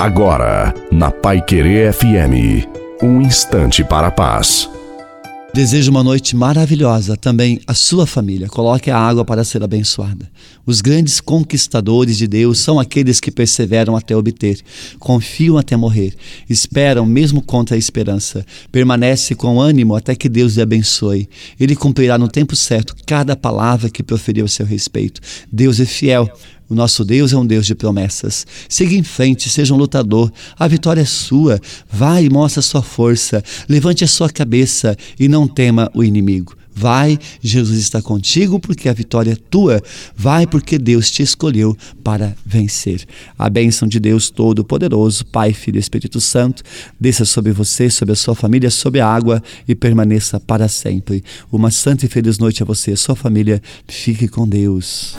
Agora, na Pai Querer FM, um instante para a paz. Desejo uma noite maravilhosa também à sua família. Coloque a água para ser abençoada. Os grandes conquistadores de Deus são aqueles que perseveram até obter, confiam até morrer, esperam mesmo contra a esperança, permanece com ânimo até que Deus lhe abençoe. Ele cumprirá no tempo certo cada palavra que proferiu a seu respeito. Deus é fiel. O nosso Deus é um Deus de promessas. Siga em frente, seja um lutador. A vitória é sua. Vai e mostre a sua força. Levante a sua cabeça e não tema o inimigo. Vai, Jesus está contigo porque a vitória é tua. Vai porque Deus te escolheu para vencer. A bênção de Deus Todo-Poderoso, Pai, Filho e Espírito Santo, desça sobre você, sobre a sua família, sobre a água e permaneça para sempre. Uma santa e feliz noite a você e a sua família. Fique com Deus.